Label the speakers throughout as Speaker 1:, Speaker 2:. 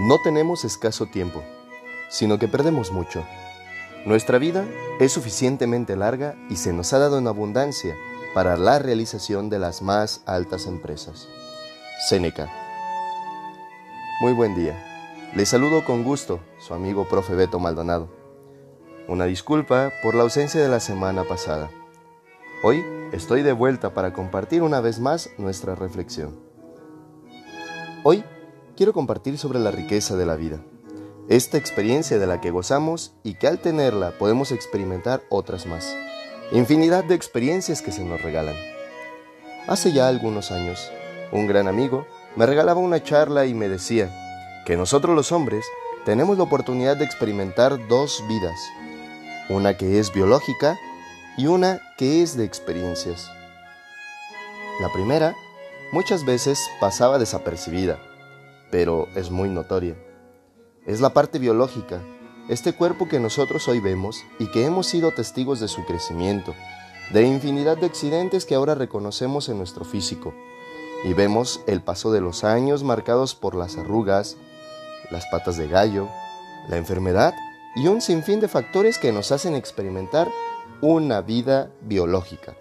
Speaker 1: No tenemos escaso tiempo, sino que perdemos mucho. Nuestra vida es suficientemente larga y se nos ha dado en abundancia para la realización de las más altas empresas. Séneca. Muy buen día. Les saludo con gusto, su amigo profe Beto Maldonado. Una disculpa por la ausencia de la semana pasada. Hoy estoy de vuelta para compartir una vez más nuestra reflexión. Hoy quiero compartir sobre la riqueza de la vida, esta experiencia de la que gozamos y que al tenerla podemos experimentar otras más, infinidad de experiencias que se nos regalan. Hace ya algunos años, un gran amigo me regalaba una charla y me decía que nosotros los hombres tenemos la oportunidad de experimentar dos vidas, una que es biológica y una que es de experiencias. La primera muchas veces pasaba desapercibida, pero es muy notoria. Es la parte biológica, este cuerpo que nosotros hoy vemos y que hemos sido testigos de su crecimiento, de infinidad de accidentes que ahora reconocemos en nuestro físico, y vemos el paso de los años marcados por las arrugas, las patas de gallo, la enfermedad y un sinfín de factores que nos hacen experimentar una vida biológica.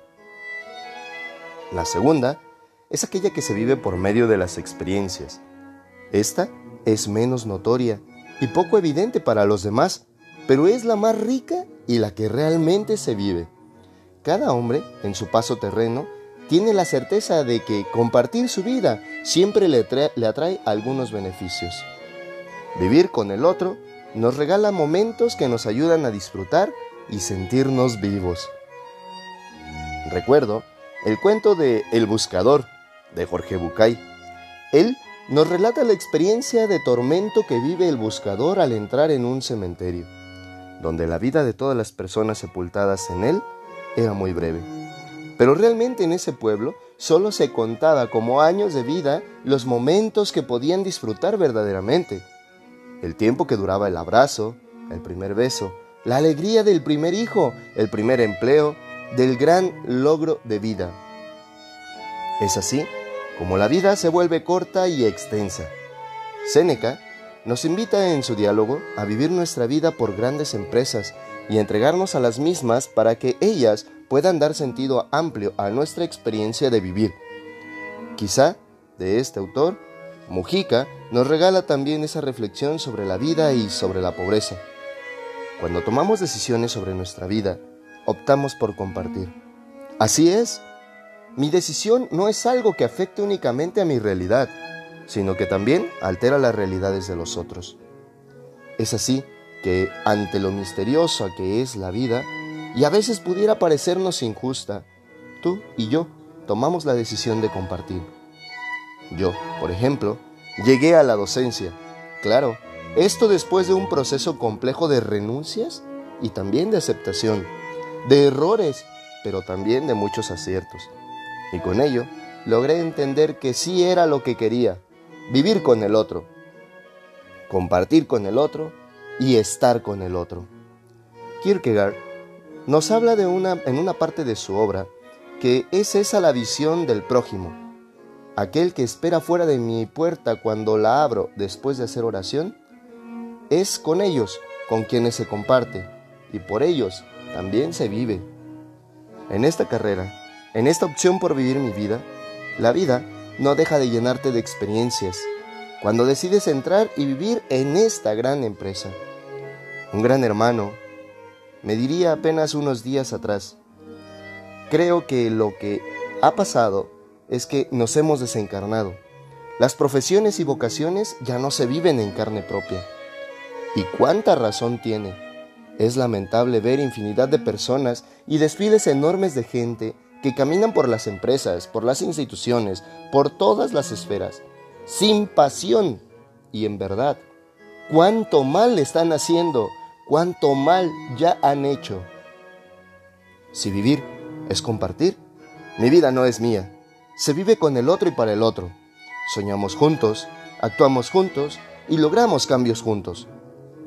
Speaker 1: La segunda es aquella que se vive por medio de las experiencias. Esta es menos notoria y poco evidente para los demás, pero es la más rica y la que realmente se vive. Cada hombre, en su paso terreno, tiene la certeza de que compartir su vida siempre le, atrae algunos beneficios. Vivir con el otro nos regala momentos que nos ayudan a disfrutar y sentirnos vivos. Recuerdo el cuento de El Buscador de Jorge Bucay. Él nos relata la experiencia de tormento que vive el buscador al entrar en un cementerio, donde la vida de todas las personas sepultadas en él era muy breve. Pero realmente en ese pueblo solo se contaba como años de vida los momentos que podían disfrutar verdaderamente. El tiempo que duraba el abrazo, el primer beso, la alegría del primer hijo, el primer empleo, del gran logro de vida. Es así como la vida se vuelve corta y extensa. Séneca nos invita en su diálogo a vivir nuestra vida por grandes empresas y entregarnos a las mismas para que ellas puedan dar sentido amplio a nuestra experiencia de vivir. Quizá, de este autor, Mujica nos regala también esa reflexión sobre la vida y sobre la pobreza. Cuando tomamos decisiones sobre nuestra vida, optamos por compartir. Así es, mi decisión no es algo que afecte únicamente a mi realidad, sino que también altera las realidades de los otros. Es así que, ante lo misterioso que es la vida, y a veces pudiera parecernos injusta, tú y yo tomamos la decisión de compartir. Yo, por ejemplo, llegué a la docencia, claro, esto después de un proceso complejo de renuncias y también de aceptación, de errores, pero también de muchos aciertos. Y con ello logré entender que sí era lo que quería, vivir con el otro, compartir con el otro y estar con el otro. Kierkegaard nos habla de una, en una parte de su obra que es esa la visión del prójimo, aquel que espera fuera de mi puerta cuando la abro después de hacer oración es con ellos con quienes se comparte y por ellos también se vive. En esta carrera, en esta opción por vivir mi vida, la vida no deja de llenarte de experiencias cuando decides entrar y vivir en esta gran empresa. Un gran hermano me diría apenas unos días atrás, creo que lo que ha pasado es que nos hemos desencarnado. Las profesiones y vocaciones ya no se viven en carne propia. ¿Y cuánta razón tiene? Es lamentable ver infinidad de personas y desfiles enormes de gente que caminan por las empresas, por las instituciones, por todas las esferas, sin pasión. Y en verdad, cuánto mal están haciendo, cuánto mal ya han hecho. Si vivir es compartir, mi vida no es mía. Se vive con el otro y para el otro. Soñamos juntos, actuamos juntos y logramos cambios juntos.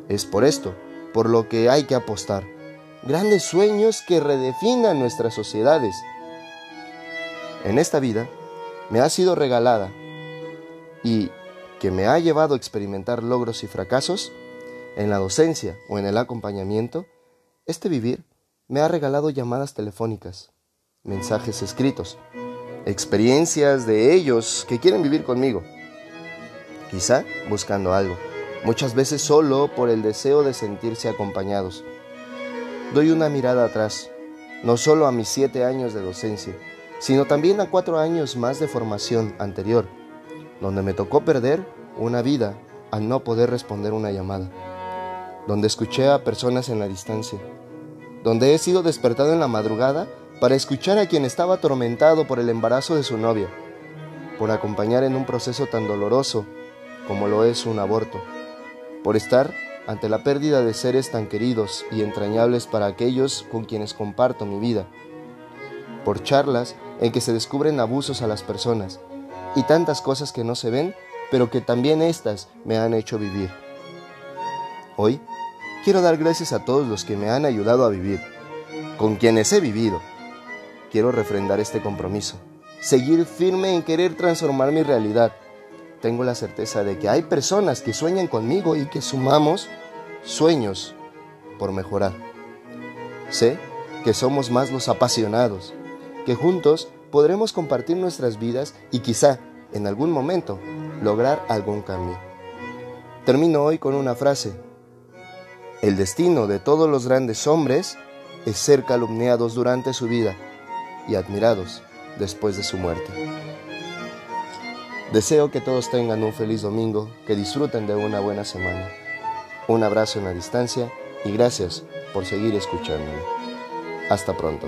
Speaker 1: Es por esto, por lo que hay que apostar. Grandes sueños que redefinan nuestras sociedades. En esta vida me ha sido regalada y que me ha llevado a experimentar logros y fracasos, en la docencia o en el acompañamiento, este vivir me ha regalado llamadas telefónicas, mensajes escritos, experiencias de ellos que quieren vivir conmigo, quizá buscando algo, muchas veces solo por el deseo de sentirse acompañados. Doy una mirada atrás, no solo a mis siete años de docencia, sino también a cuatro años más de formación anterior, donde me tocó perder una vida al no poder responder una llamada, donde escuché a personas en la distancia, donde he sido despertado en la madrugada para escuchar a quien estaba atormentado por el embarazo de su novia, por acompañar en un proceso tan doloroso como lo es un aborto, por estar ante la pérdida de seres tan queridos y entrañables para aquellos con quienes comparto mi vida, por charlas en que se descubren abusos a las personas y tantas cosas que no se ven, pero que también éstas me han hecho vivir. Hoy quiero dar gracias a todos los que me han ayudado a vivir, con quienes he vivido. Quiero refrendar este compromiso, seguir firme en querer transformar mi realidad tengo la certeza de que hay personas que sueñan conmigo y que sumamos sueños por mejorar. Sé que somos más los apasionados, que juntos podremos compartir nuestras vidas y quizá en algún momento lograr algún cambio. Termino hoy con una frase. El destino de todos los grandes hombres es ser calumniados durante su vida y admirados después de su muerte. Deseo que todos tengan un feliz domingo, que disfruten de una buena semana. Un abrazo en la distancia y gracias por seguir escuchándome. Hasta pronto.